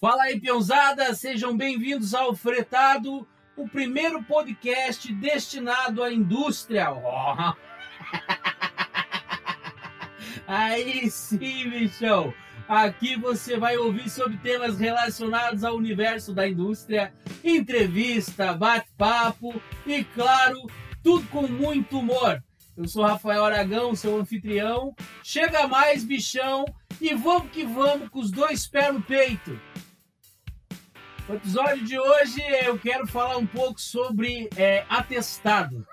Fala aí, peãozada! Sejam bem-vindos ao Fretado, o primeiro podcast destinado à indústria. Oh. Aí sim, bichão! Aqui você vai ouvir sobre temas relacionados ao universo da indústria, entrevista, bate-papo e, claro, tudo com muito humor. Eu sou Rafael Aragão, seu anfitrião. Chega mais, bichão, e vamos que vamos com os dois pés no peito. No episódio de hoje eu quero falar um pouco sobre é, atestado.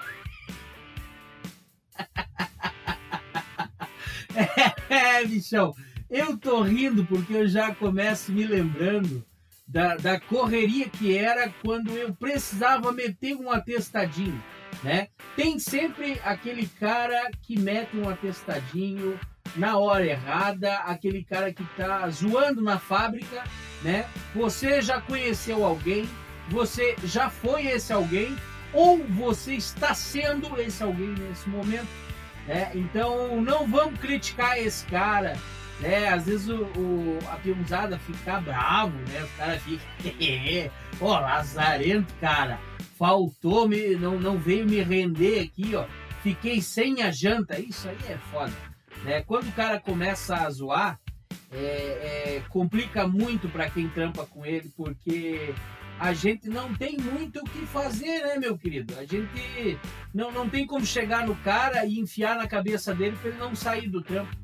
é, bichão, eu tô rindo porque eu já começo me lembrando da, da correria que era quando eu precisava meter um atestadinho, né? Tem sempre aquele cara que mete um atestadinho na hora errada, aquele cara que tá zoando na fábrica, né? Você já conheceu alguém, você já foi esse alguém, ou você está sendo esse alguém nesse momento, né? Então não vamos criticar esse cara, né? Às vezes o, o a piumzada fica bravo, né? Os caras ficam, ó, lazarento, cara, faltou, me, não, não veio me render aqui, ó, fiquei sem a janta, isso aí é foda. Né? Quando o cara começa a zoar, é, é, complica muito para quem trampa com ele, porque a gente não tem muito o que fazer, né, meu querido? A gente não, não tem como chegar no cara e enfiar na cabeça dele para ele não sair do trampo.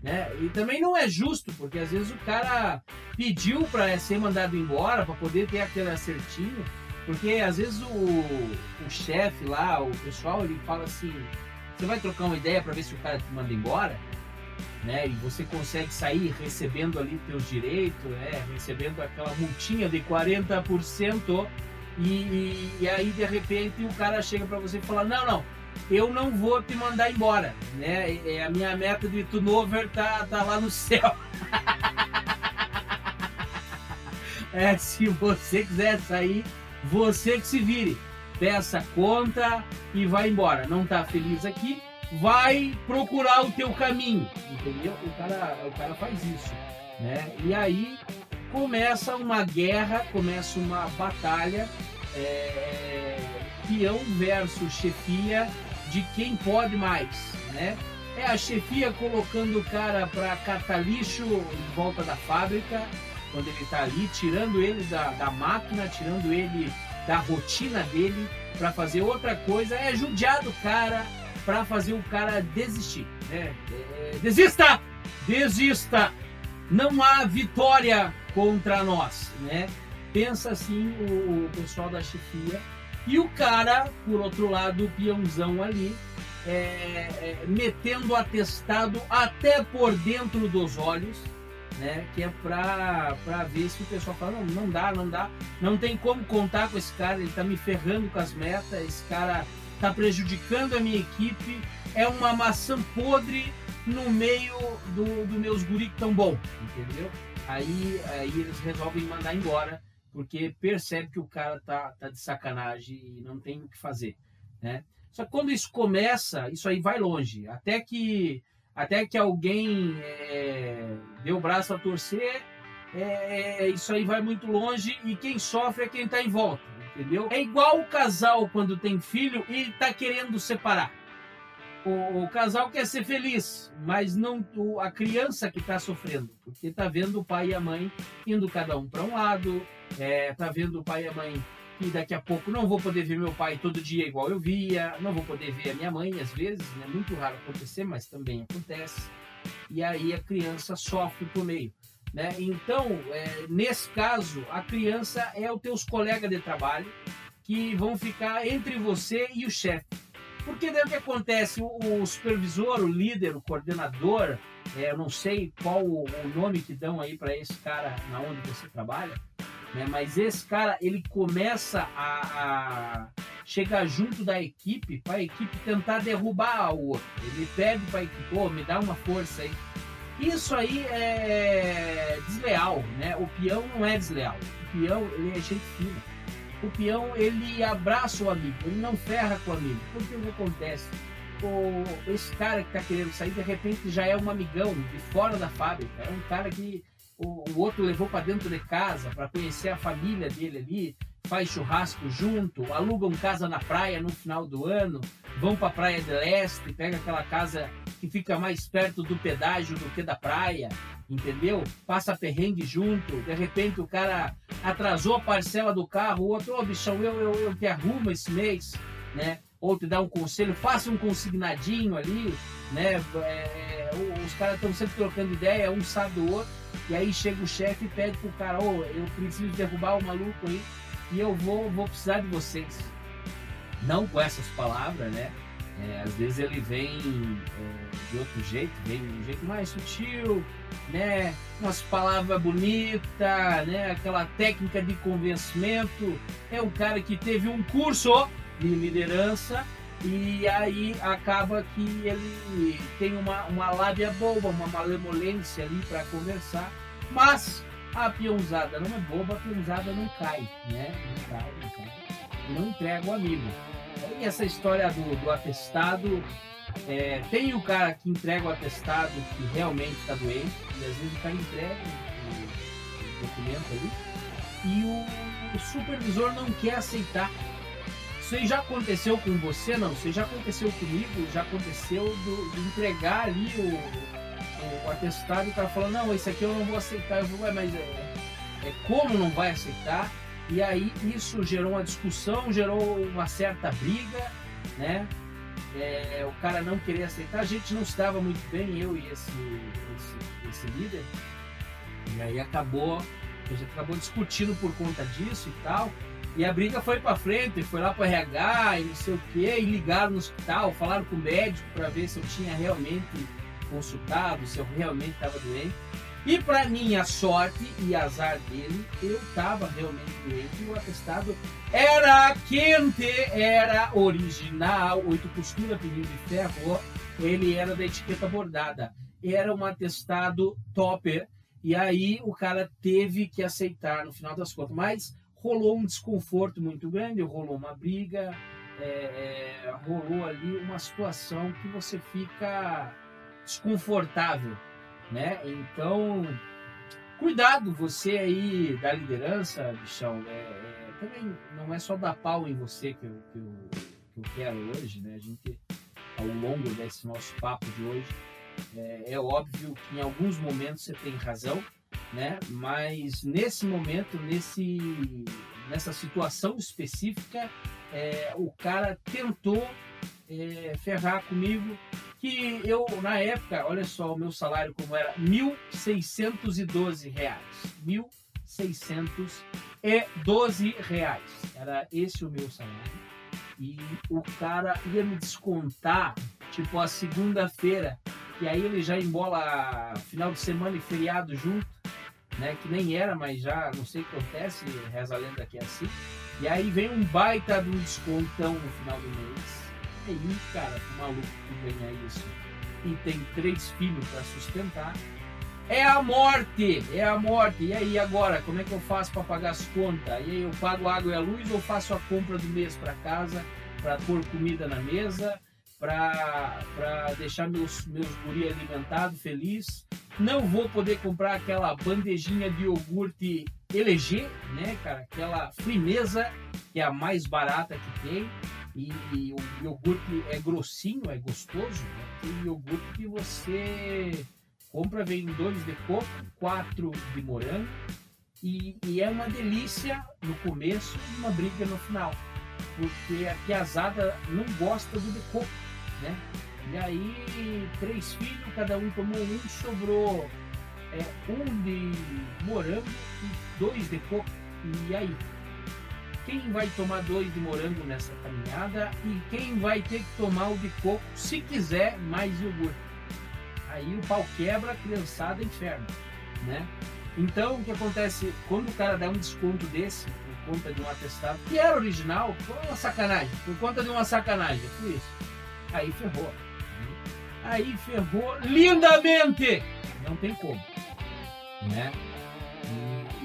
Né? E também não é justo, porque às vezes o cara pediu para ser mandado embora, para poder ter aquele acertinho, porque às vezes o, o chefe lá, o pessoal, ele fala assim: você vai trocar uma ideia para ver se o cara te manda embora, né? E você consegue sair recebendo ali teus direitos, né? Recebendo aquela multinha de 40% e, e, e aí de repente o cara chega para você e fala: "Não, não, eu não vou te mandar embora, né? É, a minha meta de turnover tá tá lá no céu". é, se você quiser sair, você que se vire peça conta e vai embora. Não tá feliz aqui, vai procurar o teu caminho, entendeu? O cara, o cara faz isso, né? E aí começa uma guerra, começa uma batalha, é, peão versus chefia de quem pode mais, né? É a chefia colocando o cara para catar lixo em volta da fábrica, quando ele está ali, tirando ele da, da máquina, tirando ele da rotina dele para fazer outra coisa, é judiar do cara para fazer o cara desistir. Né? É, desista! Desista! Não há vitória contra nós, né? Pensa assim o, o pessoal da chefia. E o cara, por outro lado, o peãozão ali, é, é, metendo atestado até por dentro dos olhos, né? Que é pra, pra ver se o pessoal fala, não, não dá, não dá, não tem como contar com esse cara, ele tá me ferrando com as metas, esse cara tá prejudicando a minha equipe, é uma maçã podre no meio do, do meus guri tão bom, entendeu? Aí, aí eles resolvem mandar embora, porque percebe que o cara tá, tá de sacanagem e não tem o que fazer, né? Só que quando isso começa, isso aí vai longe, até que até que alguém é, dê o braço a torcer, é, é, isso aí vai muito longe e quem sofre é quem está em volta, entendeu? É igual o casal quando tem filho e está querendo separar. O, o, casal quer ser feliz, mas não o, a criança que está sofrendo, porque está vendo o pai e a mãe indo cada um para um lado, está é, tá vendo o pai e a mãe que daqui a pouco não vou poder ver meu pai todo dia igual eu via, não vou poder ver a minha mãe às vezes, é né? muito raro acontecer, mas também acontece. E aí a criança sofre por meio. Né? Então, é, nesse caso, a criança é os teus colegas de trabalho que vão ficar entre você e o chefe. Porque daí o que acontece? O, o supervisor, o líder, o coordenador, é, eu não sei qual o, o nome que dão aí para esse cara na onde você trabalha, né? Mas esse cara, ele começa a, a chegar junto da equipe para a equipe tentar derrubar o outro. Ele pede para a equipe, oh, me dá uma força aí. Isso aí é desleal, né? O peão não é desleal. O peão, ele é gente fina. O peão, ele abraça o amigo, ele não ferra com o amigo. Porque o que acontece? O, esse cara que está querendo sair, de repente já é um amigão de fora da fábrica. É um cara que o, o outro levou para dentro de casa para conhecer a família dele ali, faz churrasco junto, alugam casa na praia no final do ano, vão para a Praia de Leste, pega aquela casa que fica mais perto do pedágio do que da praia, entendeu? Passa perrengue junto, de repente o cara atrasou a parcela do carro, o outro, ô oh, bichão, eu, eu, eu te arrumo esse mês, né? Ou te dá um conselho, faça um consignadinho ali, né? É, os caras estão sempre trocando ideia, um sabe do outro, e aí chega o chefe e pede pro cara, ô, oh, eu preciso derrubar o maluco aí, e eu vou, vou precisar de vocês. Não com essas palavras, né? É, às vezes ele vem é, de outro jeito, vem de um jeito mais sutil, né? Umas palavras bonitas, né? Aquela técnica de convencimento. É um cara que teve um curso de liderança e aí acaba que ele tem uma, uma lábia boba, uma malemolência ali para conversar, mas a peãozada não é boba, a peãozada não cai, né? Não cai, não cai. Não entrega o amigo. E essa história do, do atestado, é, tem o cara que entrega o atestado que realmente está doente, e às vezes o cara entrega o, o documento ali, e o, o, supervisor não quer aceitar. Isso aí já aconteceu com você, não? Isso aí já aconteceu comigo, já aconteceu do, de entregar ali o, o, atestado e o cara falou, não, esse aqui eu não vou aceitar. Eu vou, mas é, é como não vai aceitar? E aí isso gerou uma discussão, gerou uma certa briga, né? É, o cara não queria aceitar, a gente não estava muito bem, eu e esse, esse, esse líder. E aí acabou, a gente acabou discutindo por conta disso e tal. E a briga foi para frente, foi lá para RH e não sei o que, e ligaram no hospital, falaram com o médico para ver se eu tinha realmente consultado, se eu realmente estava doente. E para minha sorte e azar dele, eu estava realmente doente e o atestado era quente, era original, oito costura, pneu de ferro, ele era da etiqueta bordada. Era um atestado topper. E aí o cara teve que aceitar no final das contas. Mas rolou um desconforto muito grande, rolou uma briga, é, é, rolou ali uma situação que você fica desconfortável né? Então, cuidado você aí da liderança, bichão. É, é, também não é só dar pau em você que eu, que, eu, que eu quero hoje, né? A gente, ao longo desse nosso papo de hoje, é, é óbvio que em alguns momentos você tem razão, né? Mas nesse momento, nesse, nessa situação específica, é, o cara tentou é, ferrar comigo que eu, na época, olha só o meu salário como era, R$ 1.612. R$ 1.612. Era esse o meu salário. E o cara ia me descontar, tipo, a segunda-feira. E aí ele já embola final de semana e feriado junto, né? Que nem era, mas já não sei o que acontece, reza a lenda que é assim. E aí vem um baita de um descontão no final do mês aí, cara, o maluco que ganha isso e tem três filhos para sustentar, é a morte, é a morte. E aí agora, como é que eu faço para pagar as contas? E aí eu pago água e a luz ou faço a compra do mês para casa, para pôr comida na mesa, para deixar meus, meus guri alimentados, feliz. Não vou poder comprar aquela bandejinha de iogurte eleger, né, cara? Aquela frimeza que é a mais barata que tem. E, e, o iogurte é grossinho, é gostoso. Né? Tem iogurte que você compra, vem dois de coco, quatro de morango. E, e, é uma delícia no começo e uma briga no final. Porque a piazada não gosta do de coco, né? E aí, três filhos, cada um tomou um, sobrou é, um de morango e dois de coco. E aí, quem vai tomar dois de morango nessa caminhada e quem vai ter que tomar o de coco, se quiser, mais iogurte. Aí o pau quebra, a criançada inferno, né? Então, o que acontece, quando o cara dá um desconto desse, por conta de um atestado, que era original, foi uma sacanagem, por conta de uma sacanagem, foi isso. Aí ferrou. Aí ferrou lindamente. Não tem como, né?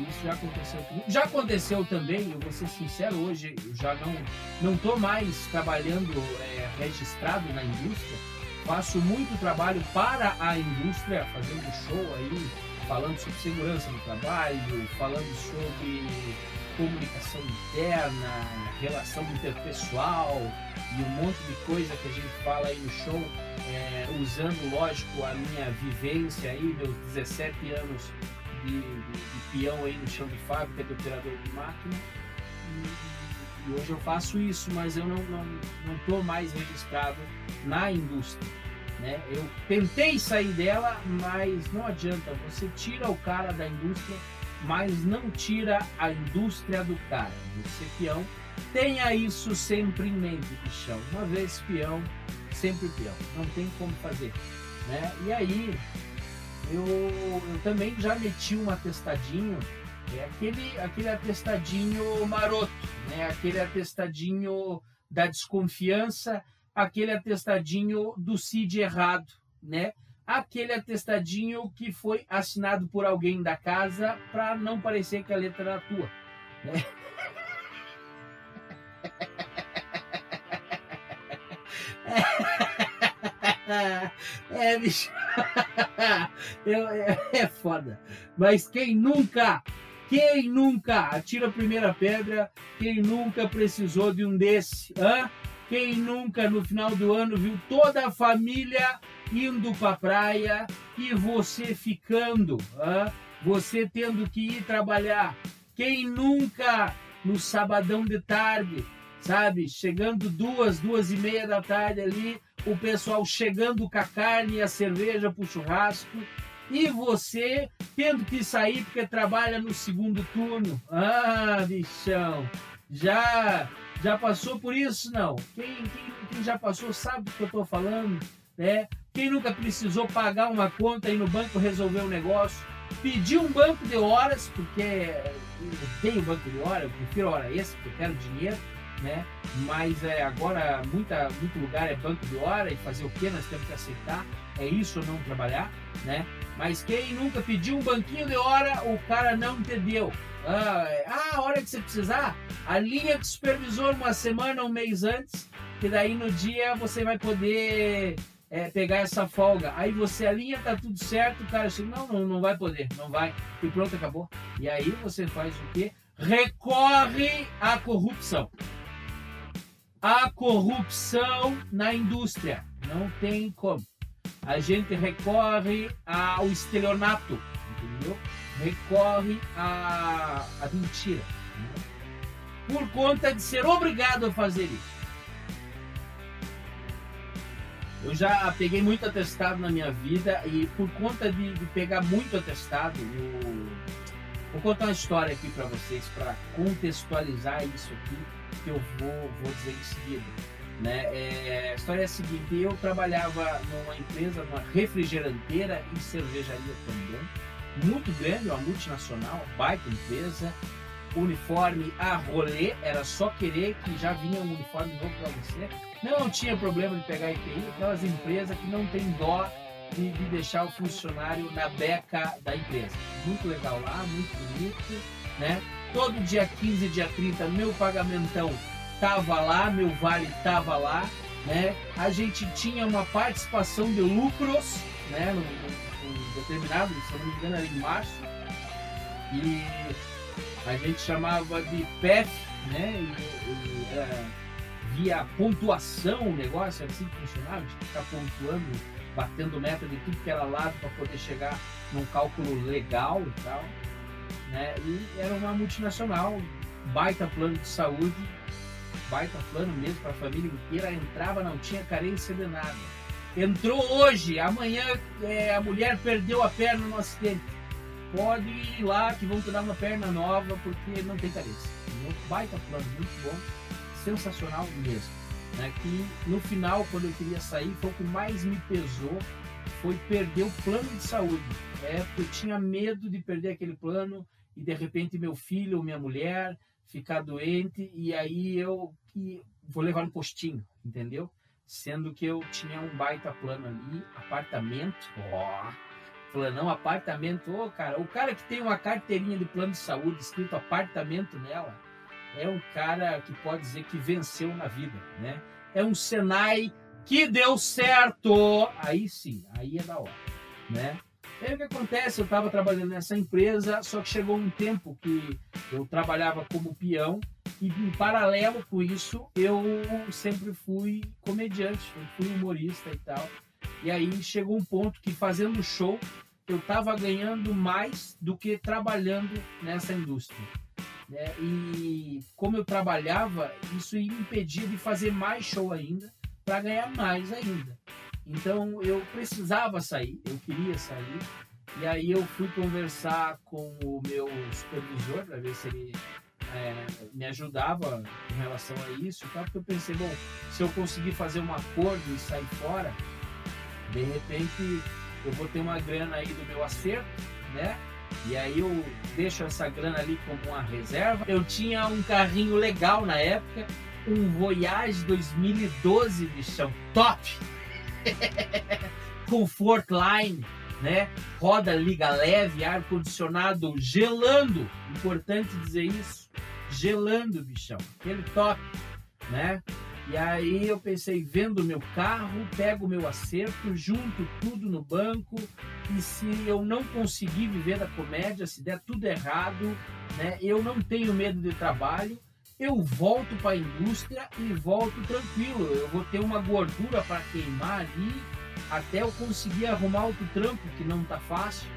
isso já aconteceu comigo. Já aconteceu também, eu vou ser sincero, hoje eu já não não estou mais trabalhando é, registrado na indústria. Faço muito trabalho para a indústria, fazendo show aí, falando sobre segurança no trabalho, falando sobre comunicação interna, relação interpessoal e um monte de coisa que a gente fala aí no show, é, usando, lógico, a minha vivência aí, meus 17 anos de, de, de peão aí no chão de fábrica, de operador de máquina. E, e hoje eu faço isso, mas eu não estou não, não mais registrado na indústria. Né? Eu tentei sair dela, mas não adianta. Você tira o cara da indústria mas não tira a indústria do cara. Você peão, tenha isso sempre em mente, bichão. Uma vez peão, sempre peão. Não tem como fazer. Né? E aí, eu, eu também já meti um atestadinho, é aquele, aquele atestadinho maroto, né? aquele atestadinho da desconfiança, aquele atestadinho do CID errado, né? aquele atestadinho que foi assinado por alguém da casa para não parecer que a letra era tua. Né? É, bicho. É, é, foda. Mas quem nunca, quem nunca atira a primeira pedra, quem nunca precisou de um desse? Hã? Quem nunca no final do ano viu toda a família indo para a praia e você ficando, hein? você tendo que ir trabalhar? Quem nunca no sabadão de tarde, sabe, chegando duas, duas e meia da tarde ali, o pessoal chegando com a carne e a cerveja para o churrasco e você tendo que sair porque trabalha no segundo turno. Ah, bichão, já já passou por isso, não? Quem, quem, quem já passou sabe do que eu estou falando, né? Quem nunca precisou pagar uma conta e no banco resolver um negócio, pedir um banco de horas, porque eu tenho banco de hora, eu prefiro hora extra, porque eu quero dinheiro, né? Mas é, agora muita, muito lugar é banco de hora e fazer o que nós temos que aceitar, é isso ou não trabalhar, né? Mas quem nunca pediu um banquinho de hora, o cara não entendeu. Ah, ah, a hora que você precisar, a linha de supervisor uma semana, um mês antes, que daí no dia você vai poder é, pegar essa folga. Aí você alinha, tá tudo certo, o cara chega, não, não, não vai poder, não vai. E pronto, acabou. E aí você faz o quê? Recorre à corrupção. A corrupção na indústria. Não tem como. A gente recorre ao estelionato, entendeu? Recorre à, à mentira. Né? Por conta de ser obrigado a fazer isso. Eu já peguei muito atestado na minha vida e por conta de, de pegar muito atestado, eu vou contar uma história aqui para vocês para contextualizar isso aqui que eu vou, vou dizer em seguida. Né? É, a história é a seguinte: eu trabalhava numa empresa, numa refrigeranteira e cervejaria também muito grande, uma multinacional, baita empresa, uniforme a rolê, era só querer que já vinha um uniforme novo para você. Não tinha problema de pegar EPI, aquelas empresas que não tem dó de, de, deixar o funcionário na beca da empresa. Muito legal lá, muito bonito, né? Todo dia 15, dia 30, meu pagamentão tava lá, meu vale tava lá, né? A gente tinha uma participação de lucros, né? No, no, determinado, se eu não me engano era em março, e a gente chamava de PEF, né? E, e via pontuação o negócio, era assim que funcionava, a gente ficar pontuando, batendo meta de tudo que era lado para poder chegar num cálculo legal e tal. Né? E era uma multinacional, baita plano de saúde, baita plano mesmo para a família inteira, entrava, não tinha carência de nada Entrou hoje, amanhã é, a mulher perdeu a perna no acidente. Pode ir lá que vão te dar uma perna nova porque não tem carência. Um baita plano, muito bom, sensacional mesmo. Né? Que no final, quando eu queria sair, foi o que mais me pesou foi perder o plano de saúde. É, eu tinha medo de perder aquele plano e de repente meu filho ou minha mulher ficar doente e aí eu vou levar no postinho, entendeu? Sendo que eu tinha um baita plano ali, apartamento, ó, planão, apartamento, ô cara, o cara que tem uma carteirinha de plano de saúde escrito apartamento nela, é um cara que pode dizer que venceu na vida, né? É um Senai que deu certo, aí sim, aí é da hora, né? E aí o que acontece? Eu estava trabalhando nessa empresa, só que chegou um tempo que eu trabalhava como peão e em paralelo com isso eu sempre fui comediante, fui humorista e tal. E aí chegou um ponto que fazendo show eu estava ganhando mais do que trabalhando nessa indústria. Né? E como eu trabalhava, isso me impedia de fazer mais show ainda para ganhar mais ainda. Então eu precisava sair, eu queria sair. E aí eu fui conversar com o meu supervisor para ver se ele é, me ajudava em relação a isso, tá? porque eu pensei, bom, se eu conseguir fazer um acordo e sair fora, de repente eu vou ter uma grana aí do meu acerto, né? E aí eu deixo essa grana ali como uma reserva. Eu tinha um carrinho legal na época, um Voyage 2012, bichão, top! Comfort Line, né? Roda liga leve, ar condicionado gelando, importante dizer isso, gelando, bichão, aquele top, né? E aí eu pensei, vendo meu carro, pego meu acerto, junto tudo no banco e se eu não conseguir viver da comédia, se der tudo errado, né, eu não tenho medo de trabalho, eu volto para a indústria e volto tranquilo. Eu vou ter uma gordura para queimar ali até eu conseguir arrumar outro trampo que não tá fácil,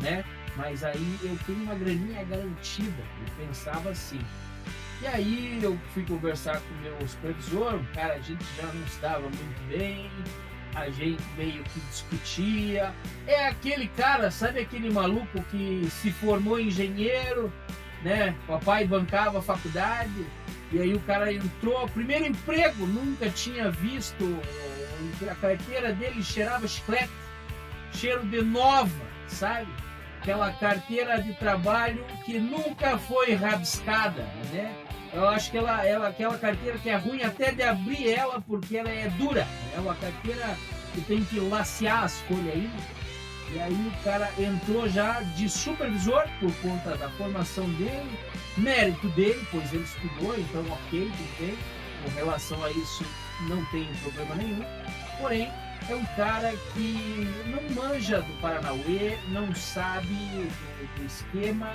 né? Mas aí eu tenho uma graninha garantida. Eu pensava assim. E aí eu fui conversar com o meu supervisor, cara, a gente já não estava muito bem, a gente meio que discutia. É aquele cara, sabe aquele maluco que se formou engenheiro, né? Papai bancava a faculdade, e aí o cara entrou, primeiro emprego, nunca tinha visto, a carteira dele cheirava chiclete, cheiro de nova, sabe? Aquela carteira de trabalho que nunca foi rabiscada, né? Eu acho que ela, ela, aquela carteira que é ruim até de abrir ela porque ela é dura. É uma carteira que tem que lacear as folhas aí. E aí o cara entrou já de supervisor por conta da formação dele, mérito dele, pois ele estudou, então ok, tudo bem. Com relação a isso não tem problema nenhum. Porém, é um cara que não manja do Paranauê, não sabe do, do esquema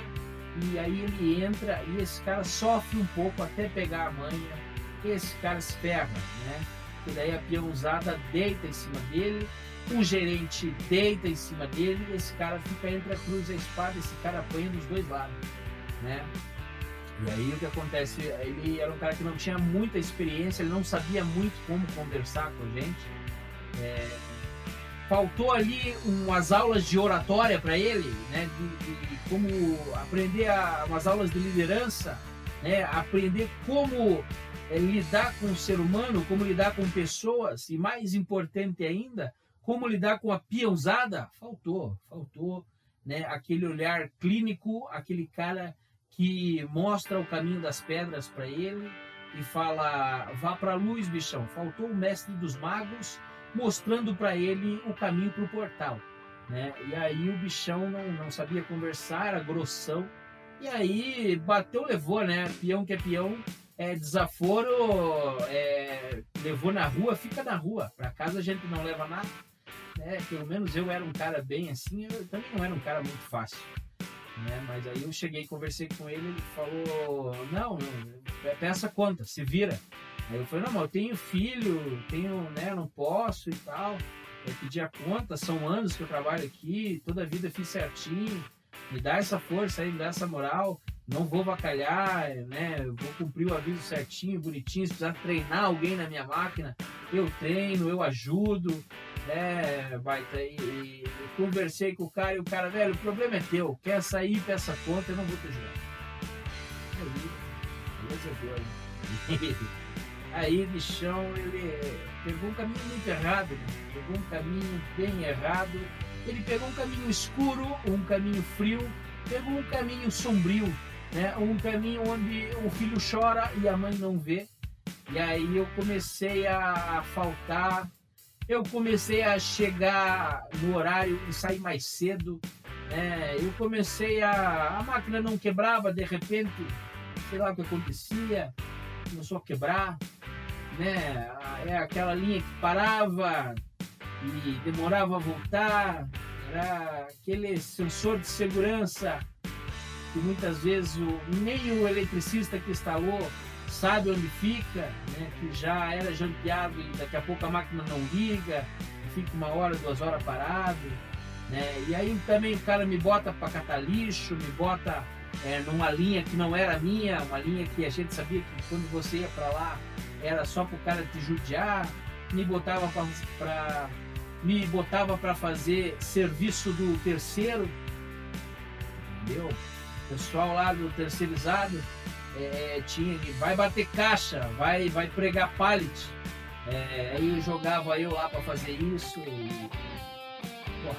e aí ele entra e esse cara sofre um pouco até pegar a manha. Esse cara se ferra, né? E daí a peãozada deita em cima dele, o gerente deita em cima dele e esse cara fica entre a cruz e a espada, esse cara apanha dos dois lados, né? E aí o que acontece? Ele era um cara que não tinha muita experiência, ele não sabia muito como conversar com a gente. É, faltou ali umas aulas de oratória para ele, né? De, de, como aprender a, umas aulas de liderança, né? Aprender como é, lidar com o ser humano, como lidar com pessoas e mais importante ainda, como lidar com a usada. Faltou, faltou, né? Aquele olhar clínico, aquele cara que mostra o caminho das pedras para ele e fala: vá para a luz, bichão. Faltou o mestre dos magos mostrando para ele o caminho para o portal. Né? E aí o bichão não, não sabia conversar, era grossão. E aí bateu, levou, né? Peão que é peão, é desaforo, é, levou na rua, fica na rua. Para casa a gente não leva nada. Né? Pelo menos eu era um cara bem assim, eu também não era um cara muito fácil. Né? Mas aí eu cheguei, conversei com ele, ele falou, não, peça conta, se vira. Aí eu falei, não, mas eu tenho filho, tenho, né, não posso e tal. Eu pedi a conta, são anos que eu trabalho aqui, toda a vida fiz certinho. Me dá essa força aí, me dá essa moral. Não vou vacalhar, né? vou cumprir o aviso certinho, bonitinho. Se precisar treinar alguém na minha máquina, eu treino, eu ajudo, né, baita? E, e, conversei com o cara e o cara, velho, o problema é teu. Quer sair, peça conta, eu não vou te ajudar. Aí, beleza, Aí, bichão, ele pegou um caminho muito errado, né? pegou um caminho bem errado. Ele pegou um caminho escuro, um caminho frio, pegou um caminho sombrio, né? um caminho onde o filho chora e a mãe não vê. E aí eu comecei a faltar, eu comecei a chegar no horário e sair mais cedo. Né? Eu comecei a. A máquina não quebrava, de repente, sei lá o que acontecia, começou a quebrar né? É aquela linha que parava e demorava a voltar. era aquele sensor de segurança que muitas vezes o, nem o eletricista que instalou sabe onde fica, né? que já era jampeado e daqui a pouco a máquina não liga, fica uma hora, duas horas parado. Né? E aí também o cara me bota para catar lixo, me bota é, numa linha que não era minha, uma linha que a gente sabia que quando você ia para lá era só para o cara te judiar, me botava para me botava para fazer serviço do terceiro, entendeu? Pessoal lá do terceirizado é, tinha que vai bater caixa, vai vai pregar pallet. É, aí eu jogava eu lá para fazer isso. E, pô,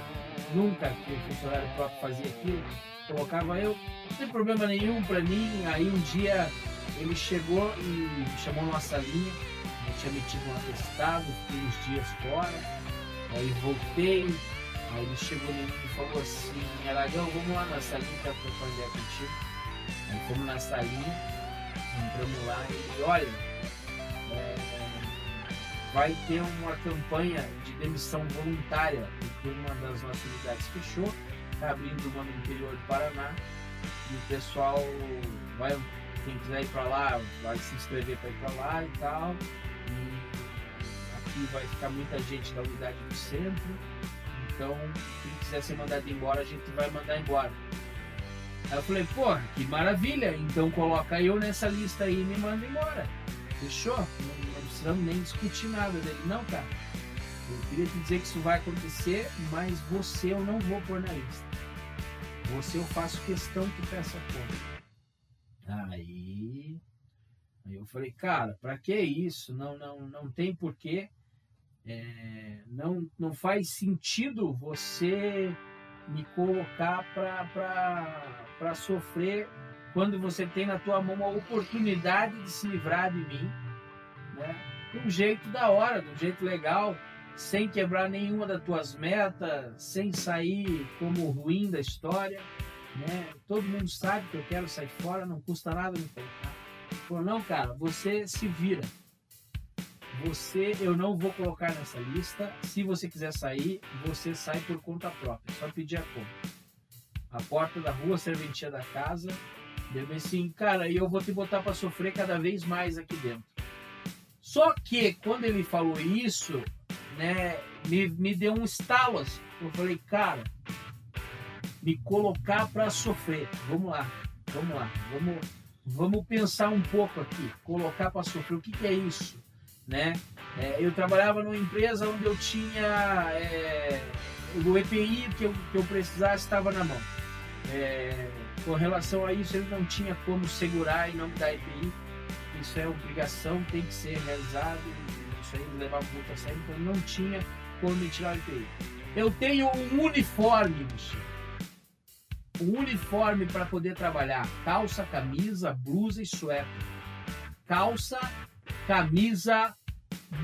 nunca que o funcionário próprio fazia aquilo. Colocava eu, não tem problema nenhum para mim. Aí um dia ele chegou e me chamou numa salinha. Eu tinha metido um atestado, fiquei uns dias fora. Aí voltei, aí ele chegou e falou assim, Aragão, vamos lá na salinha tô ideia contigo. Aí fomos na salinha, entramos lá e olha, é, vai ter uma campanha de demissão voluntária, porque uma das nossas unidades fechou, está abrindo uma no interior do Paraná, e o pessoal vai, quem quiser ir para lá, vai se inscrever para ir para lá e tal. E aqui vai ficar muita gente da unidade do centro, então quem quiser ser mandado embora, a gente vai mandar embora. Aí eu falei, pô, que maravilha, então coloca eu nessa lista aí e me manda embora. Fechou? Não, precisamos nem discutir nada dele. Não, cara. Eu queria te dizer que isso vai acontecer, mas você eu não vou pôr na lista. Você eu faço questão que peça pôr. Aí, aí eu falei, cara, para que isso? Não, não, não tem porquê. É, não, não faz sentido você me colocar para sofrer quando você tem na tua mão a oportunidade de se livrar de mim né? de um jeito da hora, de um jeito legal, sem quebrar nenhuma das tuas metas, sem sair como ruim da história. Né? Todo mundo sabe que eu quero sair fora, não custa nada me colocar. Falou, não, cara, você se vira. Você, eu não vou colocar nessa lista. Se você quiser sair, você sai por conta própria. Só pedir a conta. A porta da rua, a serventia da casa. Deu assim, cara, e eu vou te botar para sofrer cada vez mais aqui dentro. Só que quando ele falou isso, né, me, me deu um estalo assim. Eu falei, cara, me colocar para sofrer. Vamos lá, vamos lá, vamos, vamos pensar um pouco aqui. Colocar para sofrer, o que, que, é isso? Né? É, eu trabalhava numa empresa onde eu tinha é, o EPI que eu, que eu precisasse estava na mão. É, com relação a isso, ele não tinha como segurar e não me dar EPI isso é obrigação, tem que ser realizado, isso aí levar muito a sério, então não tinha como me tirar o IPI. Eu tenho um uniforme, bicho. Um uniforme para poder trabalhar: calça, camisa, blusa e suéter. Calça, camisa,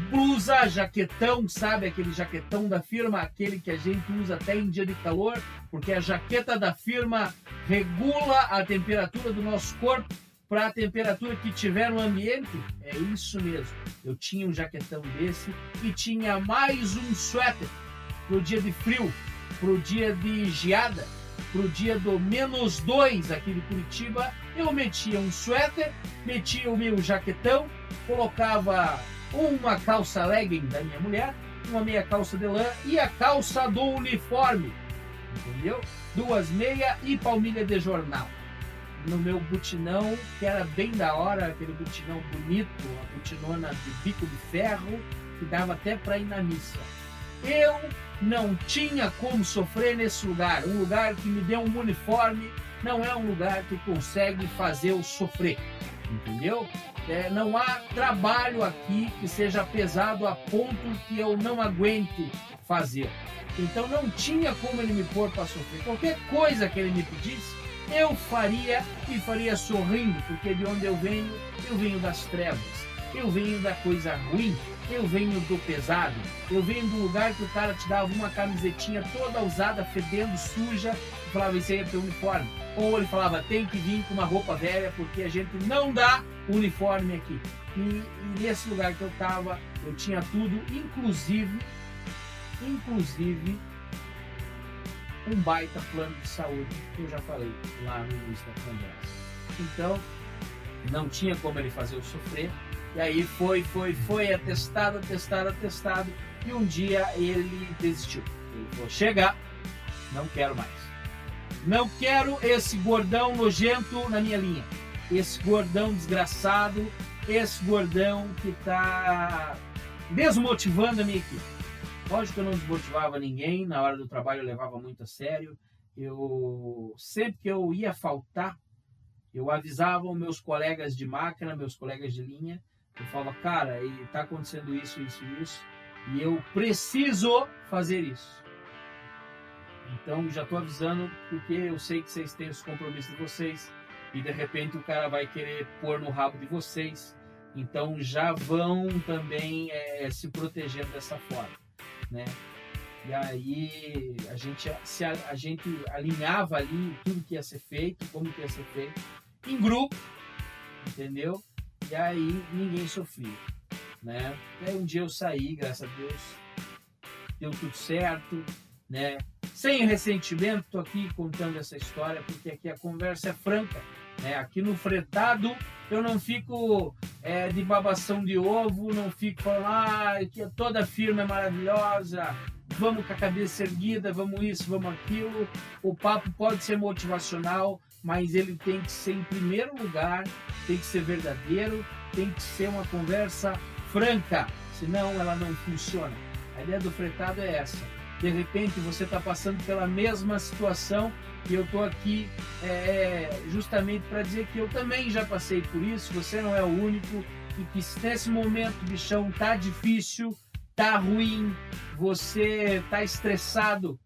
blusa, jaquetão, sabe aquele jaquetão da firma, aquele que a gente usa até em dia de calor, porque a jaqueta da firma regula a temperatura do nosso corpo para a temperatura que tiver no ambiente, é isso mesmo. Eu tinha um jaquetão desse e tinha mais um suéter pro dia de frio, pro dia de geada, pro dia do menos dois aqui de Curitiba. Eu metia um suéter, metia o meu jaquetão, colocava uma calça legging da minha mulher, uma meia calça de lã e a calça do uniforme, entendeu? Duas meia e palmilha de jornal no meu butinão, que era bem da hora, aquele butinão bonito, a butinona de bico de ferro, que dava até para ir na missa. Eu não tinha como sofrer nesse lugar. Um lugar que me deu um uniforme não é um lugar que consegue fazer eu sofrer, entendeu? É, não há trabalho aqui que seja pesado a ponto que eu não aguente fazer. Então não tinha como ele me pôr para sofrer. Qualquer coisa que ele me pedisse, eu faria e faria sorrindo, porque de onde eu venho, eu venho das trevas, eu venho da coisa ruim, eu venho do pesado, eu venho do lugar que o cara te dava uma camisetinha toda usada, fedendo, suja, falava, isso aí é uniforme. Ou ele falava, tem que vir com uma roupa velha, porque a gente não dá uniforme aqui. E, e nesse lugar que eu estava, eu tinha tudo, inclusive, inclusive, um baita plano de saúde, que eu já falei lá no início da conversa. Então, não tinha como ele fazer eu sofrer. E aí foi, foi, foi, atestado, atestado, atestado. E um dia ele desistiu. Ele falou: chegar, não quero mais. Não quero esse gordão nojento na minha linha. Esse gordão desgraçado, esse gordão que está desmotivando a minha equipe. Lógico que eu não desmotivava ninguém, na hora do trabalho eu levava muito a sério. Eu sempre que eu ia faltar, eu avisava os meus colegas de máquina, meus colegas de linha, eu falava, cara, está acontecendo isso, isso, isso, e eu preciso fazer isso. Então já estou avisando porque eu sei que vocês têm os compromissos de vocês e de repente o cara vai querer pôr no rabo de vocês. Então já vão também é, se protegendo dessa forma né? E aí a gente, se a, a, gente alinhava ali tudo que ia ser feito, como que ia ser feito, em grupo, entendeu? E aí ninguém sofria, né? E aí um dia eu saí, graças a Deus, deu tudo certo, né? Sem ressentimento, tô aqui contando essa história porque aqui a conversa é franca, né? Aqui no fretado eu não fico é, de babação de ovo, não fico falando ah, que toda firma é maravilhosa, vamos com a cabeça erguida, vamos isso, vamos aquilo. O papo pode ser motivacional, mas ele tem que ser em primeiro lugar, tem que ser verdadeiro, tem que ser uma conversa franca, senão ela não funciona. A ideia do fretado é essa. De repente você está passando pela mesma situação e eu estou aqui é, é justamente para dizer que eu também já passei por isso, você não é o único, e que se nesse momento, bichão, tá difícil, tá ruim, você tá estressado,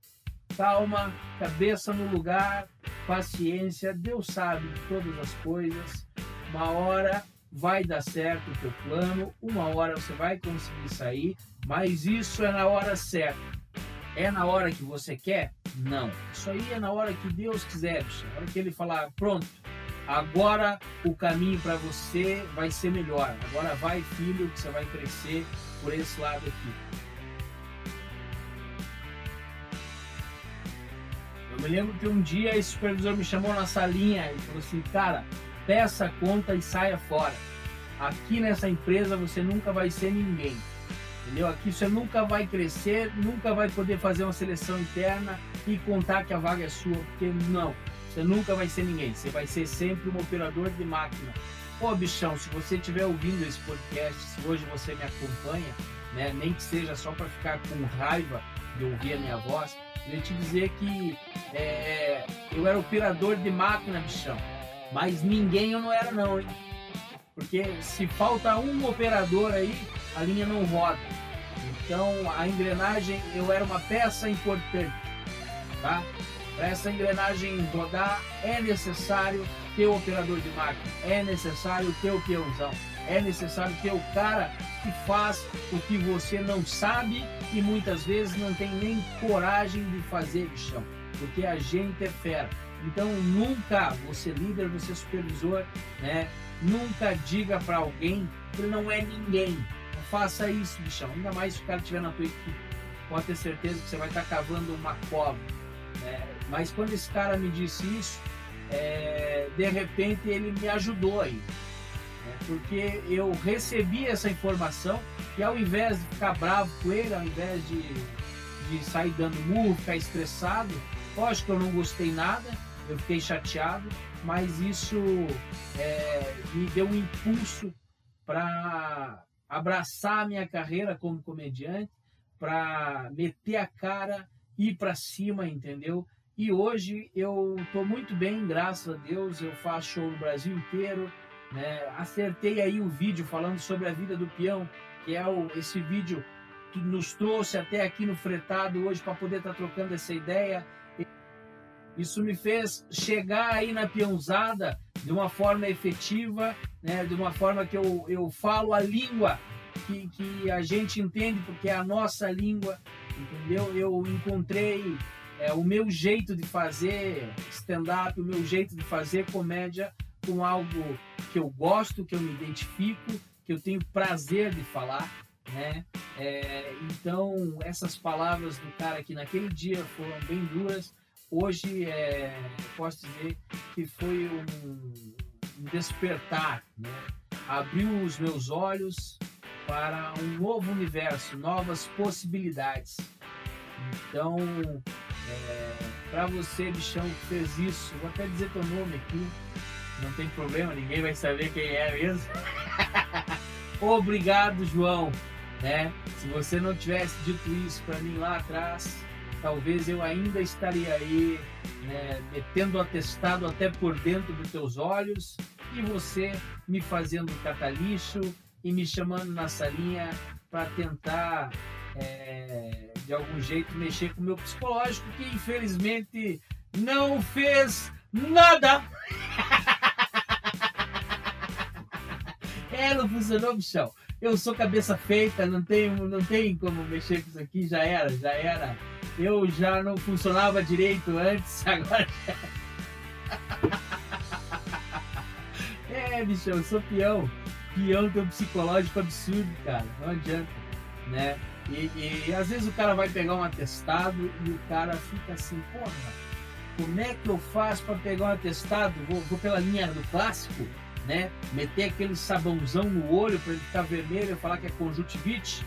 calma, cabeça no lugar, paciência, Deus sabe de todas as coisas, uma hora vai dar certo o teu plano, uma hora você vai conseguir sair, mas isso é na hora certa. É na hora que você quer? Não. Isso aí é na hora que Deus quiser, na hora que Ele falar, pronto, agora o caminho para você vai ser melhor. Agora vai, filho, que você vai crescer por esse lado aqui. Eu me lembro que um dia esse supervisor me chamou na salinha e falou assim, cara, peça a conta e saia fora. Aqui nessa empresa você nunca vai ser ninguém. Entendeu? Aqui você nunca vai crescer, nunca vai poder fazer uma seleção interna e contar que a vaga é sua, porque não, você nunca vai ser ninguém, você vai ser sempre um operador de máquina. Pô, bichão, se você estiver ouvindo esse podcast, se hoje você me acompanha, né, nem que seja só para ficar com raiva de ouvir a minha voz, eu ia te dizer que é, eu era operador de máquina, bichão, mas ninguém eu não era não, hein? Porque se falta um operador aí, a linha não roda. Então a engrenagem, eu era uma peça importante, tá? Para essa engrenagem rodar é necessário ter o operador de máquina, é necessário ter o peãozão, é necessário ter o cara que faz o que você não sabe e muitas vezes não tem nem coragem de fazer de chão, porque a gente é fera. Então nunca você líder, você supervisor, né? Nunca diga para alguém que não é ninguém faça isso, bichão. Ainda mais se o cara estiver na tua equipe. Pode ter certeza que você vai estar cavando uma cova. Né? Mas quando esse cara me disse isso, é, de repente ele me ajudou aí. Né? Porque eu recebi essa informação e ao invés de ficar bravo com ele, ao invés de, de sair dando murro, ficar estressado, lógico que eu não gostei nada, eu fiquei chateado, mas isso é, me deu um impulso para abraçar a minha carreira como comediante, para meter a cara, ir para cima, entendeu? E hoje eu estou muito bem, graças a Deus. Eu faço show no Brasil inteiro. Né? Acertei aí o vídeo falando sobre a vida do peão, que é o, esse vídeo que nos trouxe até aqui no Fretado hoje para poder estar tá trocando essa ideia. Isso me fez chegar aí na peãozada de uma forma efetiva, né, de uma forma que eu, eu falo a língua que, que a gente entende, porque é a nossa língua, entendeu? Eu encontrei é, o meu jeito de fazer stand-up, o meu jeito de fazer comédia com algo que eu gosto, que eu me identifico, que eu tenho prazer de falar, né? É, então, essas palavras do cara que naquele dia foram bem duras, hoje é, posso dizer que foi um, despertar, né? abriu os meus olhos para um novo universo, novas possibilidades. Então, é, para você, bichão, que fez isso, vou até dizer teu nome aqui, não tem problema, ninguém vai saber quem é mesmo. Obrigado, João. Né? Se você não tivesse dito isso para mim lá atrás, talvez eu ainda estaria aí né, metendo atestado até por dentro dos teus olhos e você me fazendo catalixo e me chamando na salinha para tentar é, de algum jeito mexer com o meu psicológico que infelizmente não fez nada. é, não funcionou, bichão. Eu sou cabeça feita, não tem, não tem como mexer com isso aqui, já era, já era. Eu já não funcionava direito antes, agora. É, bichão, eu sou peão. Peão tem um psicológico absurdo, cara. Não adianta, né? E, e, às vezes o cara vai pegar um atestado e o cara fica assim, porra, como é que eu faço para pegar um atestado? Vou, vou, pela linha do clássico, né? Meter aquele sabãozão no olho para ele ficar vermelho e falar que é conjuntivite.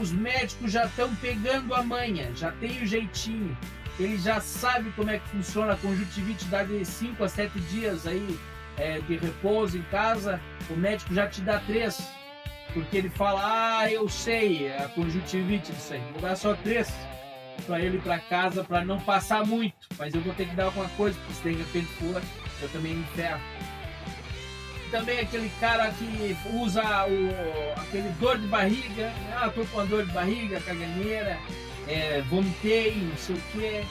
Os médicos já estão pegando a manha, já tem o jeitinho. Ele já sabe como é que funciona a conjuntivite, dá de 5 a 7 dias aí é, de repouso em casa, o médico já te dá três, porque ele fala, ah, eu sei, é a conjuntivite disso aí, vou dar só três para ele ir para casa para não passar muito, mas eu vou ter que dar alguma coisa, porque se de repente eu também me ferro. Também aquele cara que usa o, aquele dor de barriga, ah, tô com uma dor de barriga, caganeira, é, vomitei, não sei o que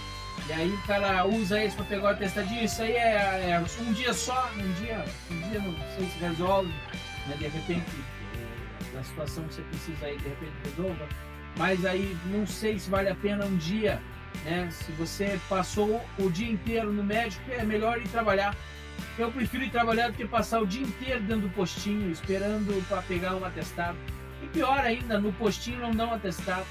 e aí o cara usa isso para pegar o atestadinho, isso aí é, é, um dia só, um dia, um dia não sei se resolve, né? de repente, é, na situação que você precisa aí, de repente resolva, mas aí não sei se vale a pena um dia, né? Se você passou o dia inteiro no médico, é melhor ir trabalhar. Eu prefiro ir trabalhar do que passar o dia inteiro dentro do postinho, esperando para pegar um atestado. E pior ainda, no postinho não dão atestado.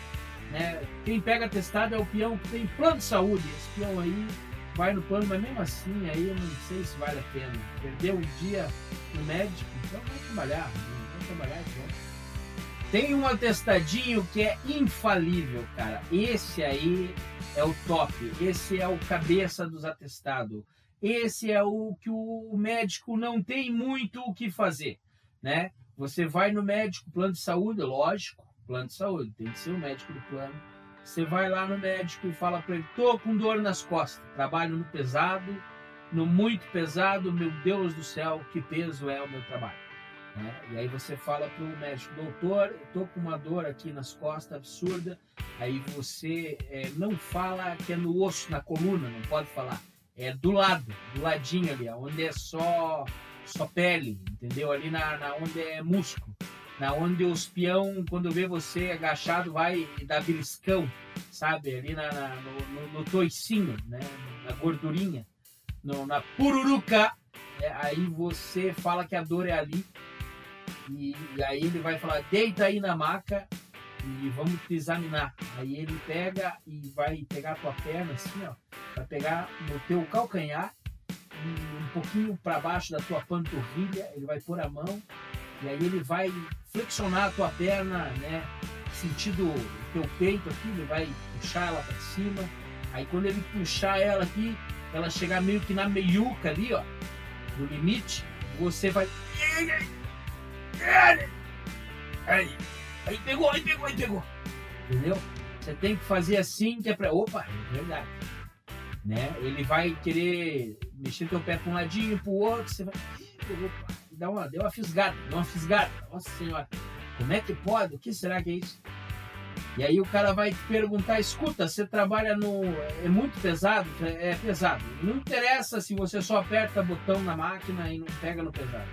Né? Quem pega testado é o peão que tem plano de saúde. Esse peão aí vai no plano, mas mesmo assim aí eu não sei se vale a pena. Perdeu um dia no médico, então vai trabalhar, vai trabalhar então. Tem um atestadinho que é infalível, cara. Esse aí é o top. Esse é o cabeça dos atestados. Esse é o que o médico não tem muito o que fazer, né? Você vai no médico, plano de saúde, lógico, plano de saúde, tem que ser o médico do plano. Você vai lá no médico e fala para ele: tô com dor nas costas, trabalho no pesado, no muito pesado, meu Deus do céu, que peso é o meu trabalho. Né? E aí você fala para o médico: doutor, tô com uma dor aqui nas costas absurda. Aí você é, não fala que é no osso, na coluna, não pode falar. É do lado, do ladinho ali, onde é só, só pele, entendeu? Ali na, na onde é músculo na onde os peão, quando vê você agachado, vai dar beliscão, sabe? Ali na, na no, no, no, toicinho, né? Na gordurinha, no, na pururuca. É, aí você fala que a dor é ali. E, e, aí ele vai falar, deita aí na maca e vamos te examinar. Aí ele pega e vai pegar a tua perna assim, ó. Vai pegar no teu calcanhar, um, um pouquinho para baixo da tua panturrilha, ele vai pôr a mão e aí ele vai flexionar a tua perna, né? Sentido teu peito aqui, ele vai puxar ela para cima. Aí quando ele puxar ela aqui, ela chegar meio que na meiuca ali, ó, no limite, você vai. Aí, aí pegou, aí pegou, aí pegou. Entendeu? Você tem que fazer assim que é pra. Opa, é verdade. Né? Ele vai querer mexer teu pé para um ladinho, para o outro, você vai. Opa, dá uma, deu uma fisgada, deu uma fisgada. Nossa senhora, como é que pode? O que será que é isso? E aí o cara vai te perguntar, escuta, você trabalha no. É muito pesado? É pesado. Não interessa se você só aperta botão na máquina e não pega no pesado.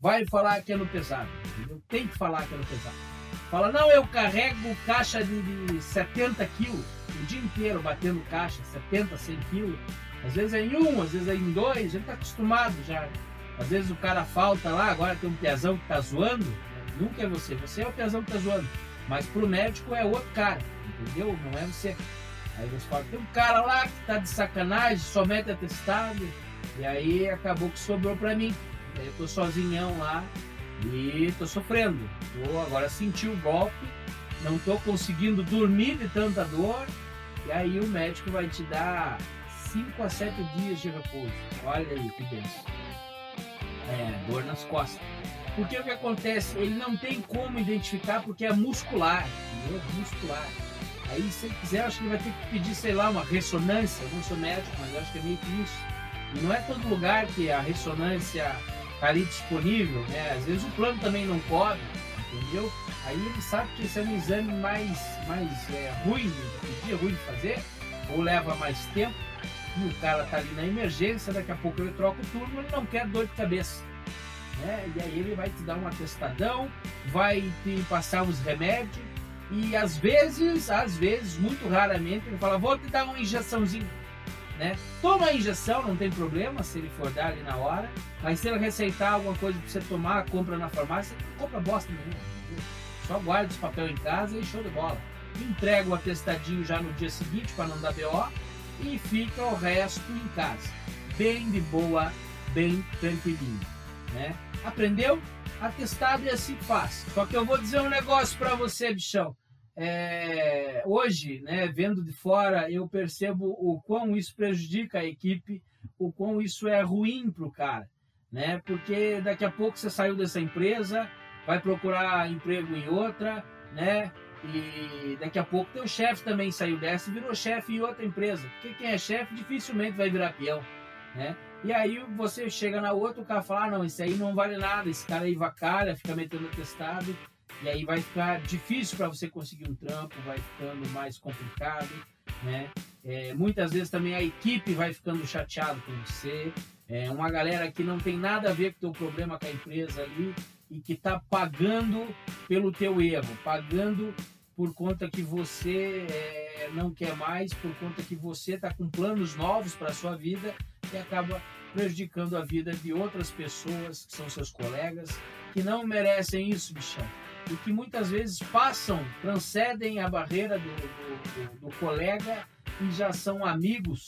Vai falar que é no pesado. Entendeu? Tem que falar que é no pesado. Fala, não, eu carrego caixa de, de 70 quilos o dia inteiro batendo caixa, 70, 100 quilos. Às vezes é em um, às vezes é em dois, a gente está acostumado já. Às vezes o cara falta lá, agora tem um piazão que tá zoando. Nunca é você, você é o piazão que tá zoando. Mas pro médico é outro cara, entendeu? Não é você. Aí você fala, tem um cara lá que tá de sacanagem, só mete atestado. E aí acabou que sobrou pra mim. Aí eu tô sozinhão lá e tô sofrendo. Tô agora senti o golpe, não tô conseguindo dormir de tanta dor. E aí o médico vai te dar 5 a 7 dias de repouso. Olha aí que benção. É, dor nas costas. Porque o que acontece? Ele não tem como identificar porque é muscular, entendeu? Muscular. Aí, se ele quiser, acho que ele vai ter que pedir, sei lá, uma ressonância. Eu não sou médico, mas acho que é meio que isso. E não é todo lugar que a ressonância ali disponível, né? Às vezes o plano também não cobre, entendeu? Aí ele sabe que esse é um exame mais, mais é, ruim de ruim de fazer, ou leva mais tempo, e o cara tá ali na emergência, daqui a pouco ele troca o turno, ele não quer dor de cabeça. Né? E aí ele vai te dar um atestadão, vai te passar os remédios, e às vezes, às vezes, muito raramente, ele fala, vou te dar uma injeçãozinha. Né? Toma a injeção, não tem problema se ele for dar ali na hora, mas se ele receitar alguma coisa para você tomar, compra na farmácia, compra bosta nenhuma. Só guarda os papel em casa e show de bola. Entrega o atestadinho já no dia seguinte para não dar BO e fica o resto em casa. Bem de boa, bem tranquilinho. Né? Aprendeu? Atestado e assim faz. Só que eu vou dizer um negócio para você, bichão. É, hoje, né, vendo de fora, eu percebo o quão isso prejudica a equipe, o quão isso é ruim para o cara, né? Porque daqui a pouco você saiu dessa empresa, vai procurar emprego em outra, né? E daqui a pouco teu chefe também saiu dessa e virou chefe em outra empresa. Porque quem é chefe dificilmente vai virar peão, né? E aí você chega na outra, o cara fala, ah, não, isso aí não vale nada, esse cara aí vacalha, fica metendo testado, e aí vai ficar difícil para você conseguir um trampo, vai ficando mais complicado, né? É, muitas vezes também a equipe vai ficando chateado com você, é uma galera que não tem nada a ver com o teu problema com a empresa ali e que está pagando pelo teu erro, pagando por conta que você é, não quer mais, por conta que você está com planos novos para a sua vida e acaba prejudicando a vida de outras pessoas que são seus colegas, que não merecem isso, bichão. E que muitas vezes passam, transcendem a barreira do, do, do, do colega e já são amigos,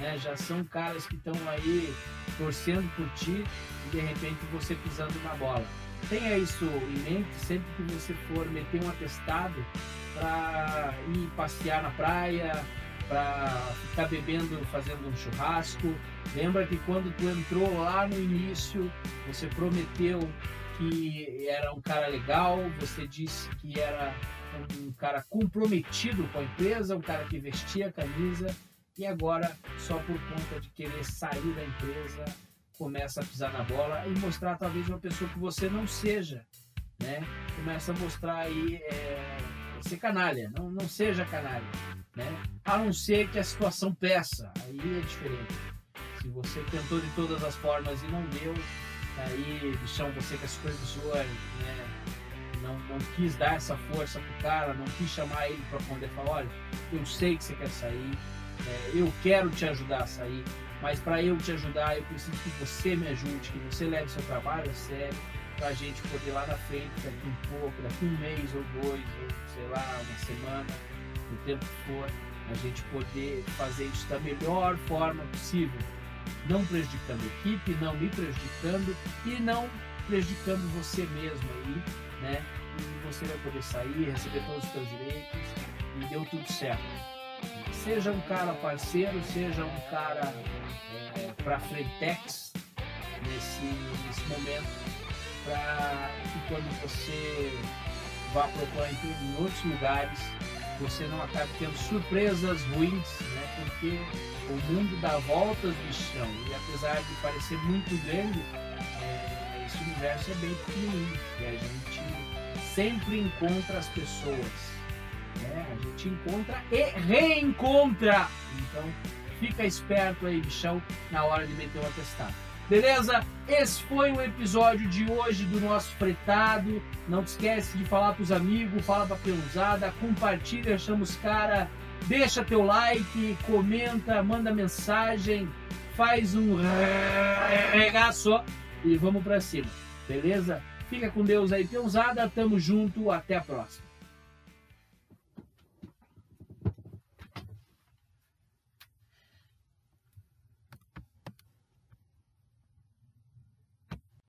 né? já são caras que estão aí torcendo por ti e de repente você pisando na bola. Tenha isso em mente sempre que você for meter um atestado para ir passear na praia, para ficar bebendo, fazendo um churrasco. Lembra que quando tu entrou lá no início, você prometeu que era um cara legal, você disse que era um cara comprometido com a empresa, um cara que vestia a camisa e agora só por conta de querer sair da empresa começa a pisar na bola e mostrar talvez uma pessoa que você não seja, né? Começa a mostrar aí é, ser canalha, não, não seja canalha, né? A não ser que a situação peça, aí é diferente. Se você tentou de todas as formas e não deu, aí, bichão, você que é supervisor, né? Não, não quis dar essa força pro cara, não quis chamar ele para poder falar, olha, eu sei que você quer sair, é, eu quero te ajudar a sair, mas para eu te ajudar, eu preciso que você me ajude, que você leve seu trabalho a sério, para a gente poder lá na frente, daqui um pouco, daqui um mês ou dois, ou sei lá, uma semana, o tempo que for, a gente poder fazer isso da melhor forma possível, não prejudicando a equipe, não me prejudicando e não prejudicando você mesmo aí, né? E você vai poder sair, receber todos os seus direitos e deu tudo certo. Seja um cara parceiro, seja um cara é, para frentex nesse, nesse momento, para que quando você vá procurar emprego em outros lugares, você não acabe tendo surpresas ruins, né? Porque o mundo dá voltas no chão e apesar de parecer muito grande, é, esse universo é bem pequenininho e a gente sempre encontra as pessoas, né? A gente encontra e reencontra. Então fica esperto aí, bichão, na hora de meter o atestado. Beleza? Esse foi o episódio de hoje do nosso fretado. Não esquece de falar para os amigos, fala para a compartilha, chama os cara, deixa teu like, comenta, manda mensagem, faz um regaço e vamos para cima. Beleza? Fica com Deus aí, peãozada. Tamo junto, até a próxima.